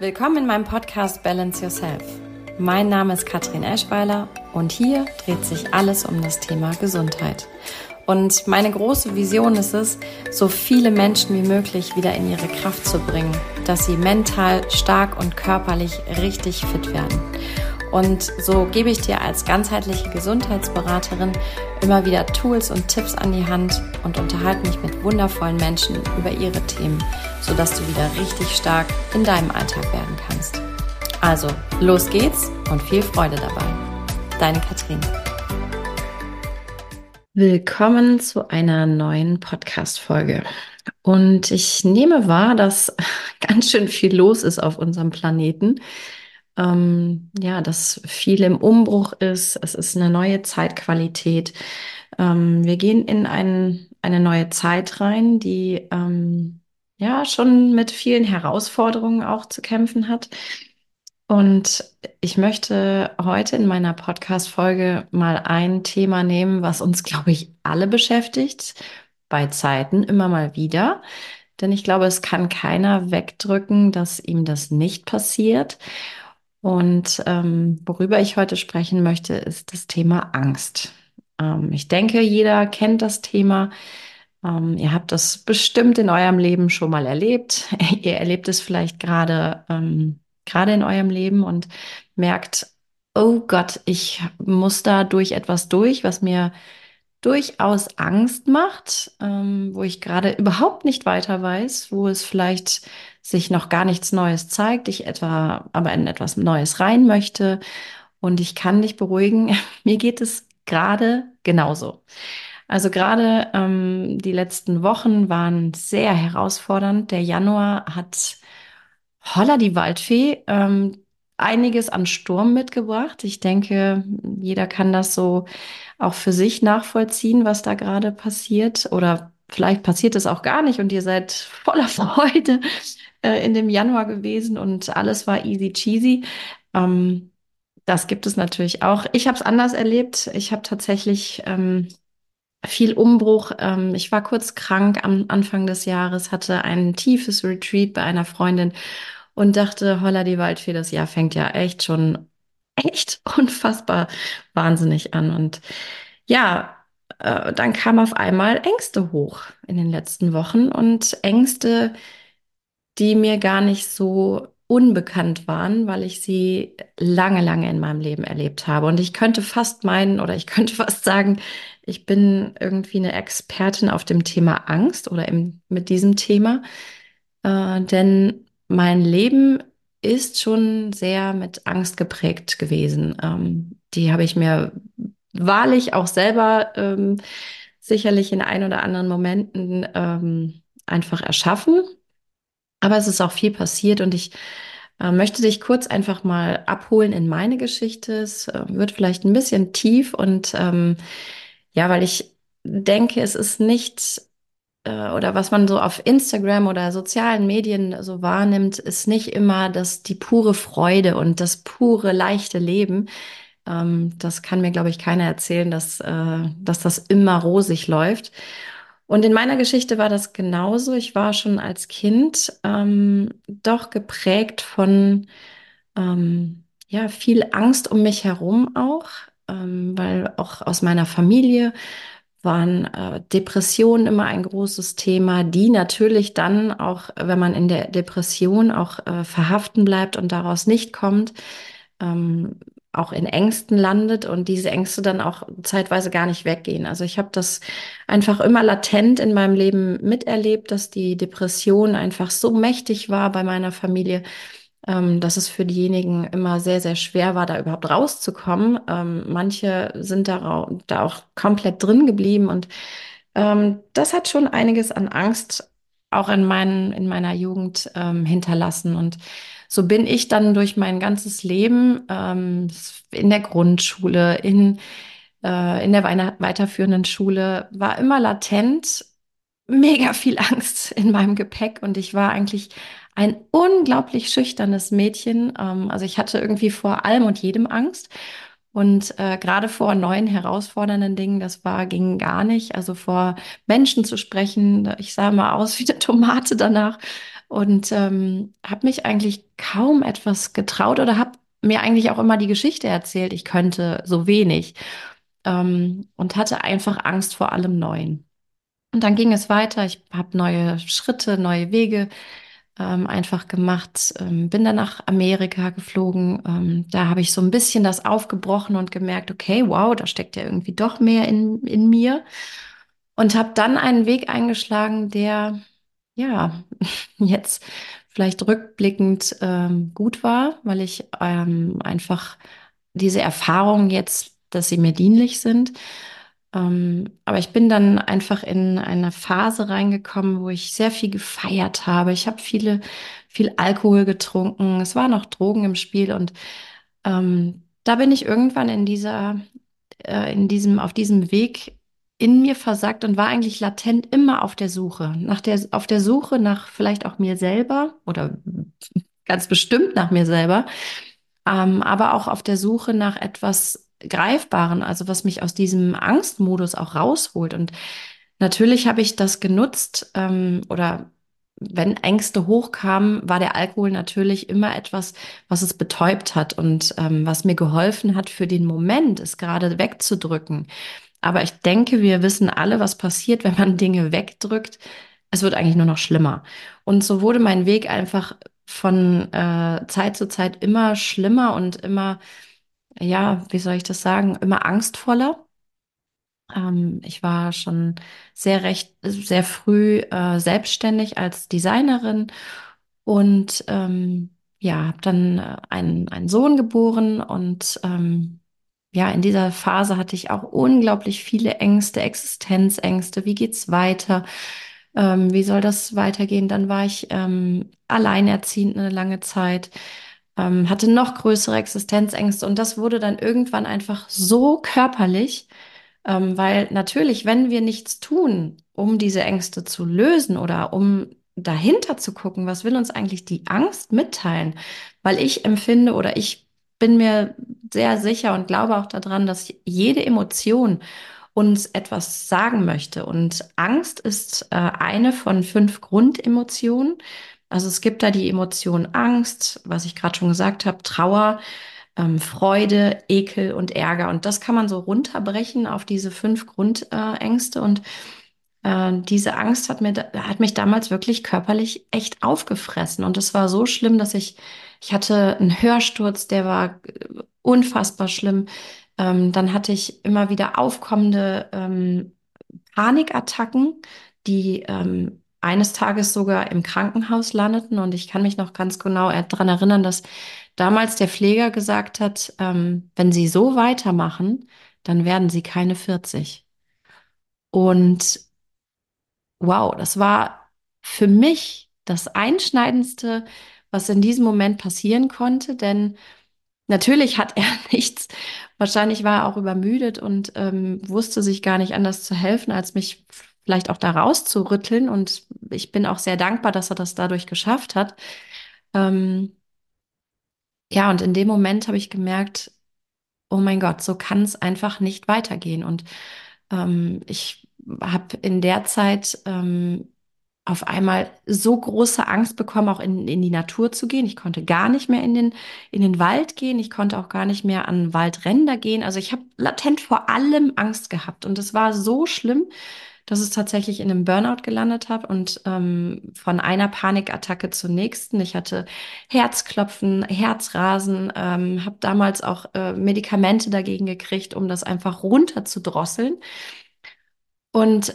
Willkommen in meinem Podcast Balance Yourself. Mein Name ist Katrin Eschweiler und hier dreht sich alles um das Thema Gesundheit. Und meine große Vision ist es, so viele Menschen wie möglich wieder in ihre Kraft zu bringen, dass sie mental stark und körperlich richtig fit werden. Und so gebe ich dir als ganzheitliche Gesundheitsberaterin immer wieder Tools und Tipps an die Hand und unterhalte mich mit wundervollen Menschen über ihre Themen, sodass du wieder richtig stark in deinem Alltag werden kannst. Also, los geht's und viel Freude dabei. Deine Katrin. Willkommen zu einer neuen Podcast-Folge. Und ich nehme wahr, dass ganz schön viel los ist auf unserem Planeten ähm, ja, dass viel im Umbruch ist. Es ist eine neue Zeitqualität. Ähm, wir gehen in ein, eine neue Zeit rein, die ähm, ja schon mit vielen Herausforderungen auch zu kämpfen hat. Und ich möchte heute in meiner Podcast-Folge mal ein Thema nehmen, was uns, glaube ich, alle beschäftigt, bei Zeiten immer mal wieder. Denn ich glaube, es kann keiner wegdrücken, dass ihm das nicht passiert. Und ähm, worüber ich heute sprechen möchte, ist das Thema Angst. Ähm, ich denke, jeder kennt das Thema. Ähm, ihr habt das bestimmt in eurem Leben schon mal erlebt. ihr erlebt es vielleicht gerade ähm, gerade in eurem Leben und merkt, oh Gott, ich muss da durch etwas durch, was mir durchaus Angst macht, ähm, wo ich gerade überhaupt nicht weiter weiß, wo es vielleicht sich noch gar nichts Neues zeigt, ich etwa aber in etwas Neues rein möchte. Und ich kann dich beruhigen, mir geht es gerade genauso. Also gerade ähm, die letzten Wochen waren sehr herausfordernd. Der Januar hat holla die Waldfee ähm, einiges an Sturm mitgebracht. Ich denke, jeder kann das so auch für sich nachvollziehen, was da gerade passiert. Oder vielleicht passiert es auch gar nicht und ihr seid voller Freude äh, in dem Januar gewesen und alles war easy cheesy. Ähm, das gibt es natürlich auch. Ich habe es anders erlebt. Ich habe tatsächlich ähm, viel Umbruch. Ähm, ich war kurz krank am Anfang des Jahres, hatte ein tiefes Retreat bei einer Freundin und dachte, holla die Waldfee, das Jahr fängt ja echt schon echt unfassbar wahnsinnig an. Und ja, äh, dann kam auf einmal Ängste hoch in den letzten Wochen und Ängste, die mir gar nicht so unbekannt waren, weil ich sie lange, lange in meinem Leben erlebt habe. Und ich könnte fast meinen oder ich könnte fast sagen, ich bin irgendwie eine Expertin auf dem Thema Angst oder im, mit diesem Thema. Äh, denn mein Leben ist schon sehr mit Angst geprägt gewesen. Ähm, die habe ich mir wahrlich auch selber ähm, sicherlich in ein oder anderen Momenten ähm, einfach erschaffen. Aber es ist auch viel passiert und ich äh, möchte dich kurz einfach mal abholen in meine Geschichte. Es äh, wird vielleicht ein bisschen tief und ähm, ja, weil ich denke, es ist nicht äh, oder was man so auf Instagram oder sozialen Medien so wahrnimmt, ist nicht immer das die pure Freude und das pure leichte Leben. Ähm, das kann mir, glaube ich, keiner erzählen, dass, äh, dass das immer rosig läuft. Und in meiner Geschichte war das genauso. Ich war schon als Kind ähm, doch geprägt von ähm, ja viel Angst um mich herum auch, ähm, weil auch aus meiner Familie waren äh, Depressionen immer ein großes Thema, die natürlich dann auch, wenn man in der Depression auch äh, verhaften bleibt und daraus nicht kommt, ähm, auch in Ängsten landet und diese Ängste dann auch zeitweise gar nicht weggehen. Also ich habe das einfach immer latent in meinem Leben miterlebt, dass die Depression einfach so mächtig war bei meiner Familie, ähm, dass es für diejenigen immer sehr, sehr schwer war, da überhaupt rauszukommen. Ähm, manche sind da, da auch komplett drin geblieben und ähm, das hat schon einiges an Angst auch in, meinen, in meiner Jugend ähm, hinterlassen und so bin ich dann durch mein ganzes Leben ähm, in der Grundschule, in, äh, in der weiterführenden Schule, war immer latent mega viel Angst in meinem Gepäck und ich war eigentlich ein unglaublich schüchternes Mädchen. Ähm, also ich hatte irgendwie vor allem und jedem Angst. Und äh, gerade vor neuen herausfordernden Dingen, das war, ging gar nicht. Also vor Menschen zu sprechen, ich sah mal aus wie eine Tomate danach. Und ähm, habe mich eigentlich kaum etwas getraut oder habe mir eigentlich auch immer die Geschichte erzählt, ich könnte so wenig ähm, und hatte einfach Angst vor allem Neuen. Und dann ging es weiter. Ich habe neue Schritte, neue Wege ähm, einfach gemacht. Ähm, bin dann nach Amerika geflogen. Ähm, da habe ich so ein bisschen das aufgebrochen und gemerkt, okay, wow, da steckt ja irgendwie doch mehr in, in mir. Und habe dann einen Weg eingeschlagen, der ja jetzt vielleicht rückblickend ähm, gut war, weil ich ähm, einfach diese Erfahrungen jetzt, dass sie mir dienlich sind. Ähm, aber ich bin dann einfach in eine Phase reingekommen, wo ich sehr viel gefeiert habe. Ich habe viele, viel Alkohol getrunken. Es waren noch Drogen im Spiel und ähm, da bin ich irgendwann in dieser, äh, in diesem, auf diesem Weg in mir versagt und war eigentlich latent immer auf der Suche, nach der, auf der Suche nach vielleicht auch mir selber oder ganz bestimmt nach mir selber, ähm, aber auch auf der Suche nach etwas Greifbaren, also was mich aus diesem Angstmodus auch rausholt. Und natürlich habe ich das genutzt ähm, oder wenn Ängste hochkamen, war der Alkohol natürlich immer etwas, was es betäubt hat und ähm, was mir geholfen hat, für den Moment es gerade wegzudrücken. Aber ich denke, wir wissen alle, was passiert, wenn man Dinge wegdrückt. Es wird eigentlich nur noch schlimmer. Und so wurde mein Weg einfach von äh, Zeit zu Zeit immer schlimmer und immer, ja, wie soll ich das sagen, immer angstvoller. Ähm, ich war schon sehr recht, sehr früh äh, selbstständig als Designerin und ähm, ja, habe dann äh, einen, einen Sohn geboren und ähm, ja, in dieser Phase hatte ich auch unglaublich viele Ängste, Existenzängste. Wie geht's weiter? Ähm, wie soll das weitergehen? Dann war ich ähm, alleinerziehend eine lange Zeit, ähm, hatte noch größere Existenzängste und das wurde dann irgendwann einfach so körperlich, ähm, weil natürlich, wenn wir nichts tun, um diese Ängste zu lösen oder um dahinter zu gucken, was will uns eigentlich die Angst mitteilen? Weil ich empfinde oder ich bin mir sehr sicher und glaube auch daran, dass jede Emotion uns etwas sagen möchte. Und Angst ist äh, eine von fünf Grundemotionen. Also es gibt da die Emotion Angst, was ich gerade schon gesagt habe, Trauer, ähm, Freude, Ekel und Ärger. Und das kann man so runterbrechen auf diese fünf Grundängste. und äh, diese Angst hat mir, hat mich damals wirklich körperlich echt aufgefressen. Und es war so schlimm, dass ich, ich hatte einen Hörsturz, der war äh, unfassbar schlimm. Ähm, dann hatte ich immer wieder aufkommende ähm, Panikattacken, die ähm, eines Tages sogar im Krankenhaus landeten. Und ich kann mich noch ganz genau daran erinnern, dass damals der Pfleger gesagt hat, ähm, wenn Sie so weitermachen, dann werden Sie keine 40. Und wow, das war für mich das Einschneidendste, was in diesem Moment passieren konnte, denn natürlich hat er nichts, wahrscheinlich war er auch übermüdet und ähm, wusste sich gar nicht anders zu helfen, als mich vielleicht auch da rauszurütteln. Und ich bin auch sehr dankbar, dass er das dadurch geschafft hat. Ähm, ja, und in dem Moment habe ich gemerkt, oh mein Gott, so kann es einfach nicht weitergehen. Und ähm, ich habe in der Zeit ähm, auf einmal so große Angst bekommen, auch in, in die Natur zu gehen. Ich konnte gar nicht mehr in den, in den Wald gehen. Ich konnte auch gar nicht mehr an Waldränder gehen. Also ich habe latent vor allem Angst gehabt. Und es war so schlimm, dass es tatsächlich in einem Burnout gelandet hat und ähm, von einer Panikattacke zur nächsten. Ich hatte Herzklopfen, Herzrasen, ähm, habe damals auch äh, Medikamente dagegen gekriegt, um das einfach runterzudrosseln. Und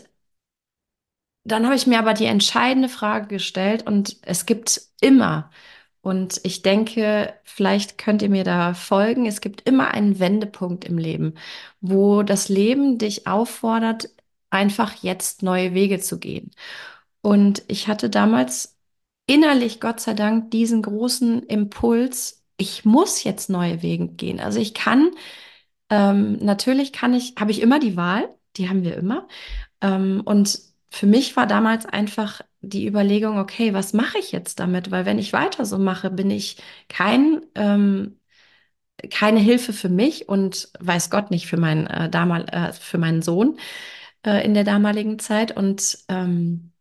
dann habe ich mir aber die entscheidende Frage gestellt und es gibt immer, und ich denke, vielleicht könnt ihr mir da folgen, es gibt immer einen Wendepunkt im Leben, wo das Leben dich auffordert, einfach jetzt neue Wege zu gehen. Und ich hatte damals innerlich, Gott sei Dank, diesen großen Impuls, ich muss jetzt neue Wege gehen. Also ich kann, ähm, natürlich kann ich, habe ich immer die Wahl, die haben wir immer. Ähm, und für mich war damals einfach die Überlegung, okay, was mache ich jetzt damit? Weil wenn ich weiter so mache, bin ich kein, ähm, keine Hilfe für mich und weiß Gott nicht für, mein, äh, damal, äh, für meinen Sohn äh, in der damaligen Zeit. Und ähm,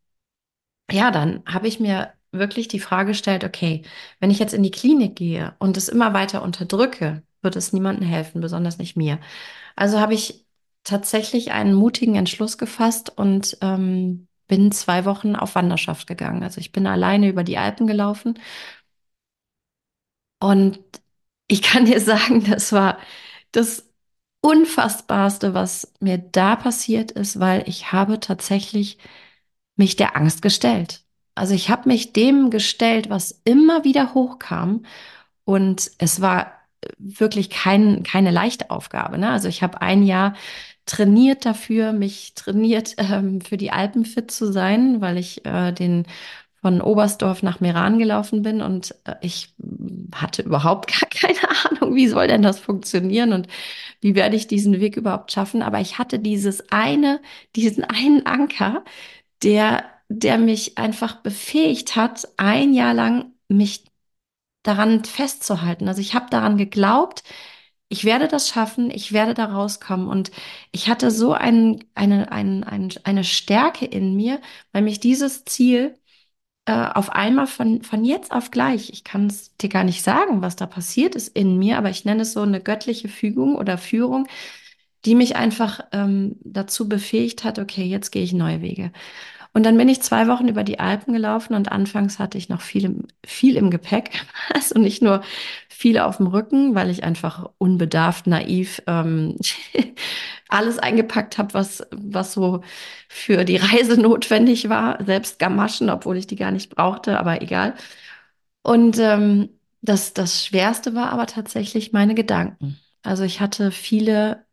ja, dann habe ich mir wirklich die Frage stellt, okay, wenn ich jetzt in die Klinik gehe und es immer weiter unterdrücke, wird es niemandem helfen, besonders nicht mir. Also habe ich tatsächlich einen mutigen Entschluss gefasst und ähm, bin zwei Wochen auf Wanderschaft gegangen. Also ich bin alleine über die Alpen gelaufen und ich kann dir sagen, das war das Unfassbarste, was mir da passiert ist, weil ich habe tatsächlich mich der Angst gestellt. Also ich habe mich dem gestellt, was immer wieder hochkam. Und es war wirklich kein, keine leichte Aufgabe. Ne? Also ich habe ein Jahr trainiert dafür, mich trainiert ähm, für die Alpen fit zu sein, weil ich äh, den von Oberstdorf nach Meran gelaufen bin und äh, ich hatte überhaupt gar keine Ahnung, wie soll denn das funktionieren und wie werde ich diesen Weg überhaupt schaffen. Aber ich hatte dieses eine, diesen einen Anker, der, der mich einfach befähigt hat, ein Jahr lang mich daran festzuhalten. Also ich habe daran geglaubt, ich werde das schaffen, ich werde da rauskommen. Und ich hatte so ein, eine, ein, ein, eine Stärke in mir, weil mich dieses Ziel äh, auf einmal von, von jetzt auf gleich, ich kann es dir gar nicht sagen, was da passiert ist in mir, aber ich nenne es so eine göttliche Fügung oder Führung, die mich einfach ähm, dazu befähigt hat, okay, jetzt gehe ich neue Wege. Und dann bin ich zwei Wochen über die Alpen gelaufen und anfangs hatte ich noch viel im, viel im Gepäck. Also nicht nur viel auf dem Rücken, weil ich einfach unbedarft, naiv ähm, alles eingepackt habe, was, was so für die Reise notwendig war. Selbst Gamaschen, obwohl ich die gar nicht brauchte, aber egal. Und ähm, das, das Schwerste war aber tatsächlich meine Gedanken. Also ich hatte viele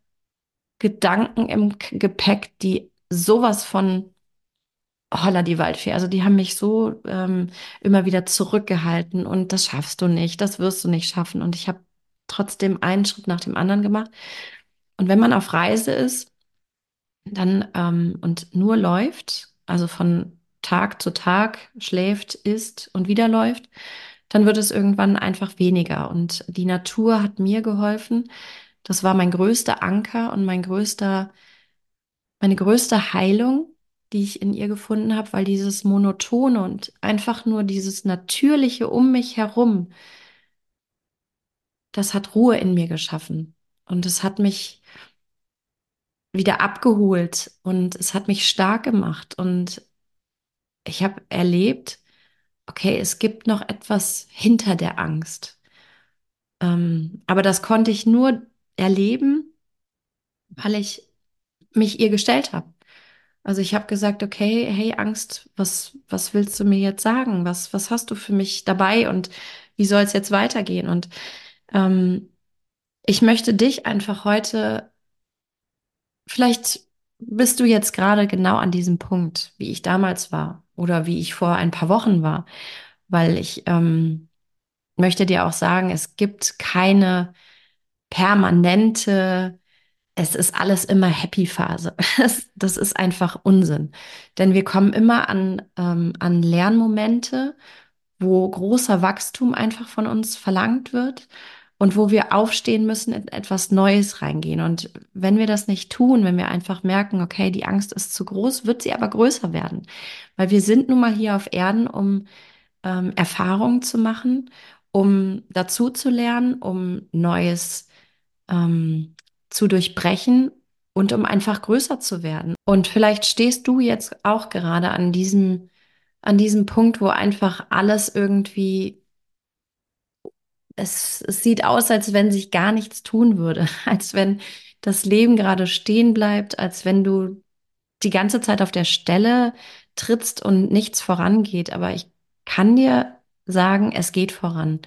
Gedanken im Gepäck, die sowas von Holla die Waldfee. Also die haben mich so ähm, immer wieder zurückgehalten und das schaffst du nicht, das wirst du nicht schaffen. Und ich habe trotzdem einen Schritt nach dem anderen gemacht. Und wenn man auf Reise ist, dann ähm, und nur läuft, also von Tag zu Tag schläft, isst und wieder läuft, dann wird es irgendwann einfach weniger. Und die Natur hat mir geholfen. Das war mein größter Anker und mein größter, meine größte Heilung die ich in ihr gefunden habe, weil dieses Monotone und einfach nur dieses Natürliche um mich herum, das hat Ruhe in mir geschaffen. Und es hat mich wieder abgeholt und es hat mich stark gemacht. Und ich habe erlebt, okay, es gibt noch etwas hinter der Angst. Ähm, aber das konnte ich nur erleben, weil ich mich ihr gestellt habe. Also ich habe gesagt, okay, hey Angst, was, was willst du mir jetzt sagen? Was, was hast du für mich dabei und wie soll es jetzt weitergehen? Und ähm, ich möchte dich einfach heute, vielleicht bist du jetzt gerade genau an diesem Punkt, wie ich damals war oder wie ich vor ein paar Wochen war, weil ich ähm, möchte dir auch sagen, es gibt keine permanente es ist alles immer Happy-Phase. Das ist einfach Unsinn. Denn wir kommen immer an, ähm, an Lernmomente, wo großer Wachstum einfach von uns verlangt wird und wo wir aufstehen müssen, in etwas Neues reingehen. Und wenn wir das nicht tun, wenn wir einfach merken, okay, die Angst ist zu groß, wird sie aber größer werden. Weil wir sind nun mal hier auf Erden, um ähm, Erfahrungen zu machen, um dazu zu lernen, um Neues ähm, zu durchbrechen und um einfach größer zu werden. Und vielleicht stehst du jetzt auch gerade an diesem, an diesem Punkt, wo einfach alles irgendwie, es, es sieht aus, als wenn sich gar nichts tun würde, als wenn das Leben gerade stehen bleibt, als wenn du die ganze Zeit auf der Stelle trittst und nichts vorangeht. Aber ich kann dir sagen, es geht voran.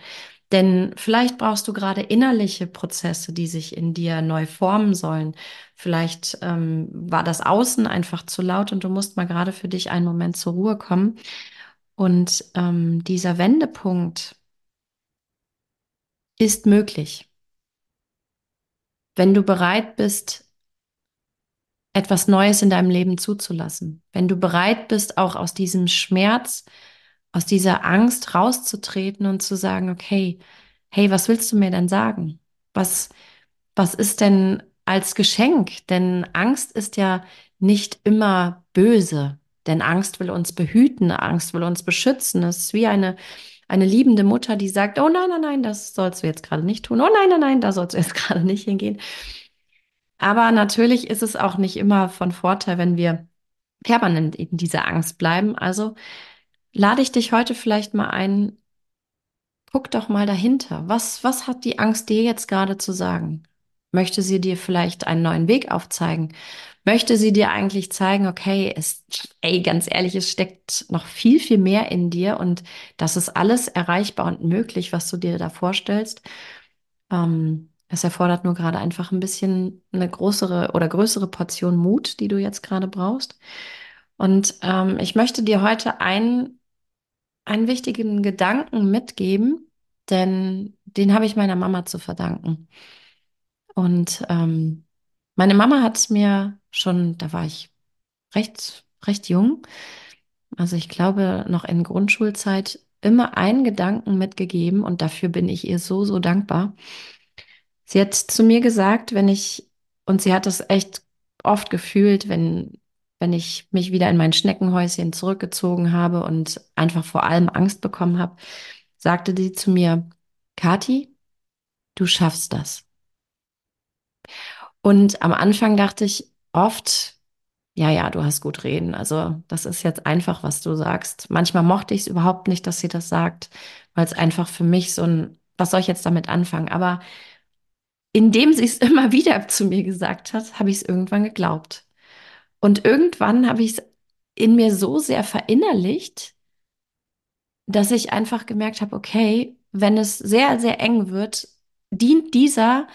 Denn vielleicht brauchst du gerade innerliche Prozesse, die sich in dir neu formen sollen. Vielleicht ähm, war das Außen einfach zu laut und du musst mal gerade für dich einen Moment zur Ruhe kommen. Und ähm, dieser Wendepunkt ist möglich, wenn du bereit bist, etwas Neues in deinem Leben zuzulassen. Wenn du bereit bist, auch aus diesem Schmerz aus dieser Angst rauszutreten und zu sagen, okay, hey, was willst du mir denn sagen? Was, was ist denn als Geschenk? Denn Angst ist ja nicht immer böse. Denn Angst will uns behüten, Angst will uns beschützen. Es ist wie eine, eine liebende Mutter, die sagt, oh nein, nein, nein, das sollst du jetzt gerade nicht tun. Oh nein, nein, nein, da sollst du jetzt gerade nicht hingehen. Aber natürlich ist es auch nicht immer von Vorteil, wenn wir permanent in dieser Angst bleiben. Also lade ich dich heute vielleicht mal ein, guck doch mal dahinter. Was, was hat die Angst dir jetzt gerade zu sagen? Möchte sie dir vielleicht einen neuen Weg aufzeigen? Möchte sie dir eigentlich zeigen, okay, es, ey, ganz ehrlich, es steckt noch viel, viel mehr in dir und das ist alles erreichbar und möglich, was du dir da vorstellst. Ähm, es erfordert nur gerade einfach ein bisschen eine größere oder größere Portion Mut, die du jetzt gerade brauchst. Und ähm, ich möchte dir heute einen, einen wichtigen Gedanken mitgeben, denn den habe ich meiner Mama zu verdanken. Und ähm, meine Mama hat es mir schon, da war ich recht, recht jung, also ich glaube noch in Grundschulzeit, immer einen Gedanken mitgegeben und dafür bin ich ihr so, so dankbar. Sie hat zu mir gesagt, wenn ich, und sie hat das echt oft gefühlt, wenn, wenn ich mich wieder in mein Schneckenhäuschen zurückgezogen habe und einfach vor allem Angst bekommen habe, sagte sie zu mir, Kathi, du schaffst das. Und am Anfang dachte ich oft, ja, ja, du hast gut reden. Also das ist jetzt einfach, was du sagst. Manchmal mochte ich es überhaupt nicht, dass sie das sagt, weil es einfach für mich so ein, was soll ich jetzt damit anfangen? Aber indem sie es immer wieder zu mir gesagt hat, habe ich es irgendwann geglaubt. Und irgendwann habe ich es in mir so sehr verinnerlicht, dass ich einfach gemerkt habe, okay, wenn es sehr, sehr eng wird, dient dieser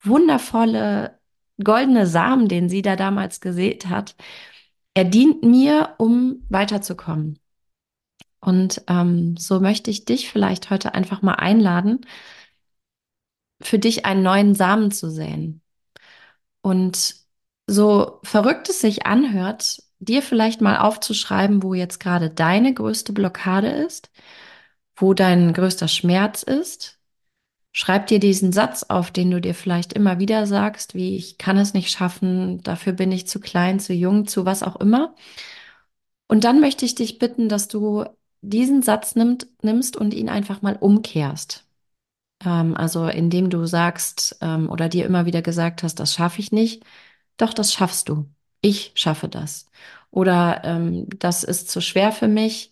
wundervolle goldene Samen, den sie da damals gesät hat, er dient mir, um weiterzukommen. Und ähm, so möchte ich dich vielleicht heute einfach mal einladen, für dich einen neuen Samen zu säen. Und so verrückt es sich anhört, dir vielleicht mal aufzuschreiben, wo jetzt gerade deine größte Blockade ist, wo dein größter Schmerz ist. Schreib dir diesen Satz auf, den du dir vielleicht immer wieder sagst, wie ich kann es nicht schaffen, dafür bin ich zu klein, zu jung, zu was auch immer. Und dann möchte ich dich bitten, dass du diesen Satz nimmt, nimmst und ihn einfach mal umkehrst. Ähm, also indem du sagst ähm, oder dir immer wieder gesagt hast, das schaffe ich nicht. Doch, das schaffst du. Ich schaffe das. Oder ähm, das ist zu schwer für mich.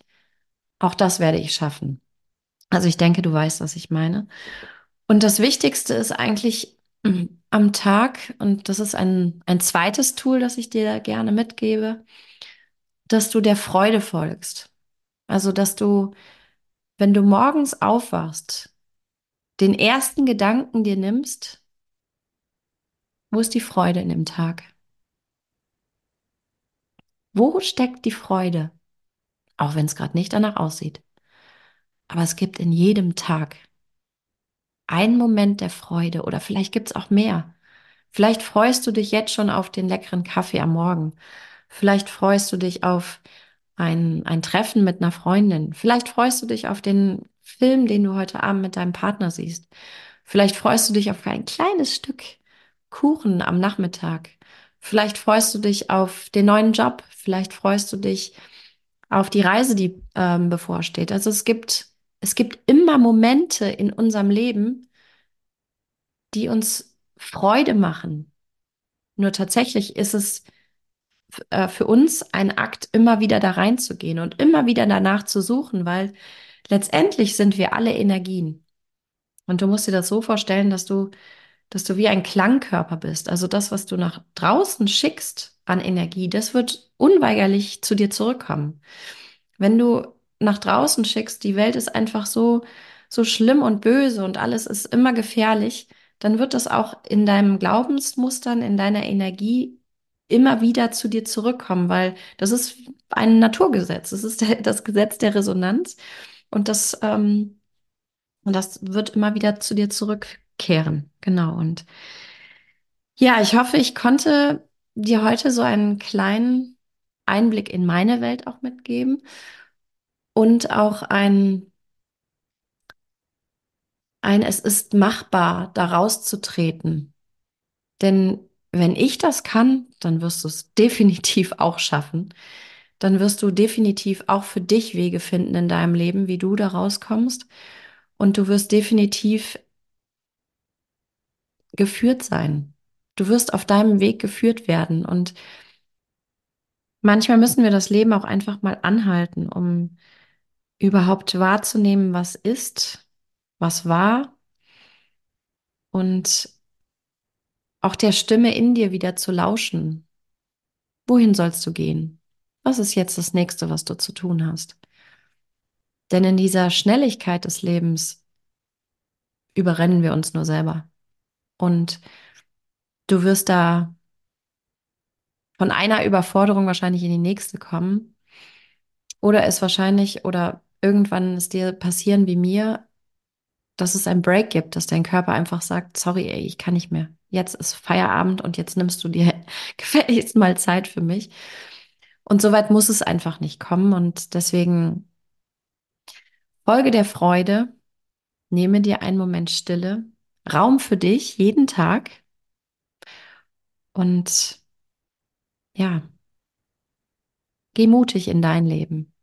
Auch das werde ich schaffen. Also ich denke, du weißt, was ich meine. Und das Wichtigste ist eigentlich mm, am Tag, und das ist ein, ein zweites Tool, das ich dir gerne mitgebe, dass du der Freude folgst. Also, dass du, wenn du morgens aufwachst, den ersten Gedanken dir nimmst, wo ist die Freude in dem Tag? Wo steckt die Freude? Auch wenn es gerade nicht danach aussieht. Aber es gibt in jedem Tag einen Moment der Freude oder vielleicht gibt es auch mehr. Vielleicht freust du dich jetzt schon auf den leckeren Kaffee am Morgen. Vielleicht freust du dich auf ein, ein Treffen mit einer Freundin. Vielleicht freust du dich auf den Film, den du heute Abend mit deinem Partner siehst. Vielleicht freust du dich auf ein kleines Stück Kuchen am Nachmittag. Vielleicht freust du dich auf den neuen Job. Vielleicht freust du dich auf die Reise, die ähm, bevorsteht. Also es gibt, es gibt immer Momente in unserem Leben, die uns Freude machen. Nur tatsächlich ist es äh, für uns ein Akt, immer wieder da reinzugehen und immer wieder danach zu suchen, weil letztendlich sind wir alle Energien. Und du musst dir das so vorstellen, dass du, dass du wie ein Klangkörper bist. Also das, was du nach draußen schickst an Energie, das wird unweigerlich zu dir zurückkommen. Wenn du nach draußen schickst, die Welt ist einfach so, so schlimm und böse und alles ist immer gefährlich, dann wird das auch in deinem Glaubensmustern, in deiner Energie immer wieder zu dir zurückkommen, weil das ist ein Naturgesetz. Das ist das Gesetz der Resonanz. Und das, ähm, und das wird immer wieder zu dir zurückkehren. Genau. Und ja, ich hoffe, ich konnte dir heute so einen kleinen Einblick in meine Welt auch mitgeben und auch ein, ein, es ist machbar, da rauszutreten. Denn wenn ich das kann, dann wirst du es definitiv auch schaffen. dann wirst du definitiv auch für dich Wege finden in deinem Leben, wie du da rauskommst. Und du wirst definitiv geführt sein. Du wirst auf deinem Weg geführt werden. Und manchmal müssen wir das Leben auch einfach mal anhalten, um überhaupt wahrzunehmen, was ist, was war und auch der Stimme in dir wieder zu lauschen. Wohin sollst du gehen? Was ist jetzt das nächste, was du zu tun hast? Denn in dieser Schnelligkeit des Lebens überrennen wir uns nur selber. Und du wirst da von einer Überforderung wahrscheinlich in die nächste kommen. Oder es wahrscheinlich oder irgendwann es dir passieren wie mir, dass es ein Break gibt, dass dein Körper einfach sagt, sorry, ey, ich kann nicht mehr. Jetzt ist Feierabend und jetzt nimmst du dir gefälligst mal Zeit für mich. Und soweit muss es einfach nicht kommen. Und deswegen folge der Freude, nehme dir einen Moment Stille, Raum für dich jeden Tag und ja, geh mutig in dein Leben.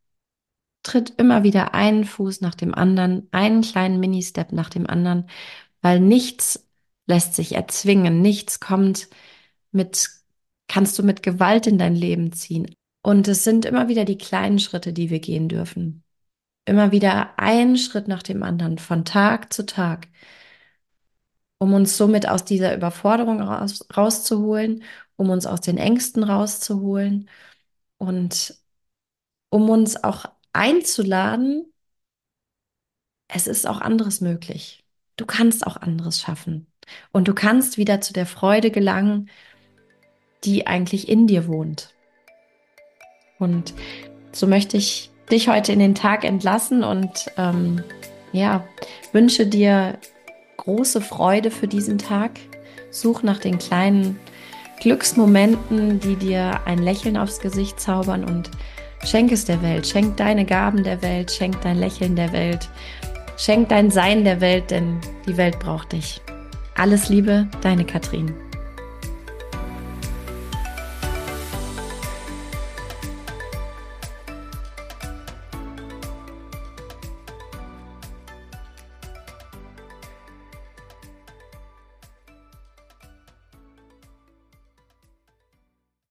Tritt immer wieder einen Fuß nach dem anderen, einen kleinen Mini-Step nach dem anderen, weil nichts lässt sich erzwingen, nichts kommt mit, kannst du mit Gewalt in dein Leben ziehen. Und es sind immer wieder die kleinen Schritte, die wir gehen dürfen. Immer wieder einen Schritt nach dem anderen, von Tag zu Tag, um uns somit aus dieser Überforderung raus, rauszuholen, um uns aus den Ängsten rauszuholen und um uns auch einzuladen, es ist auch anderes möglich. Du kannst auch anderes schaffen. Und du kannst wieder zu der Freude gelangen, die eigentlich in dir wohnt. Und so möchte ich dich heute in den Tag entlassen und ähm, ja, wünsche dir große Freude für diesen Tag. Such nach den kleinen Glücksmomenten, die dir ein Lächeln aufs Gesicht zaubern und schenk es der Welt. Schenk deine Gaben der Welt, schenk dein Lächeln der Welt, schenk dein Sein der Welt, denn die Welt braucht dich. Alles Liebe, deine Katrin.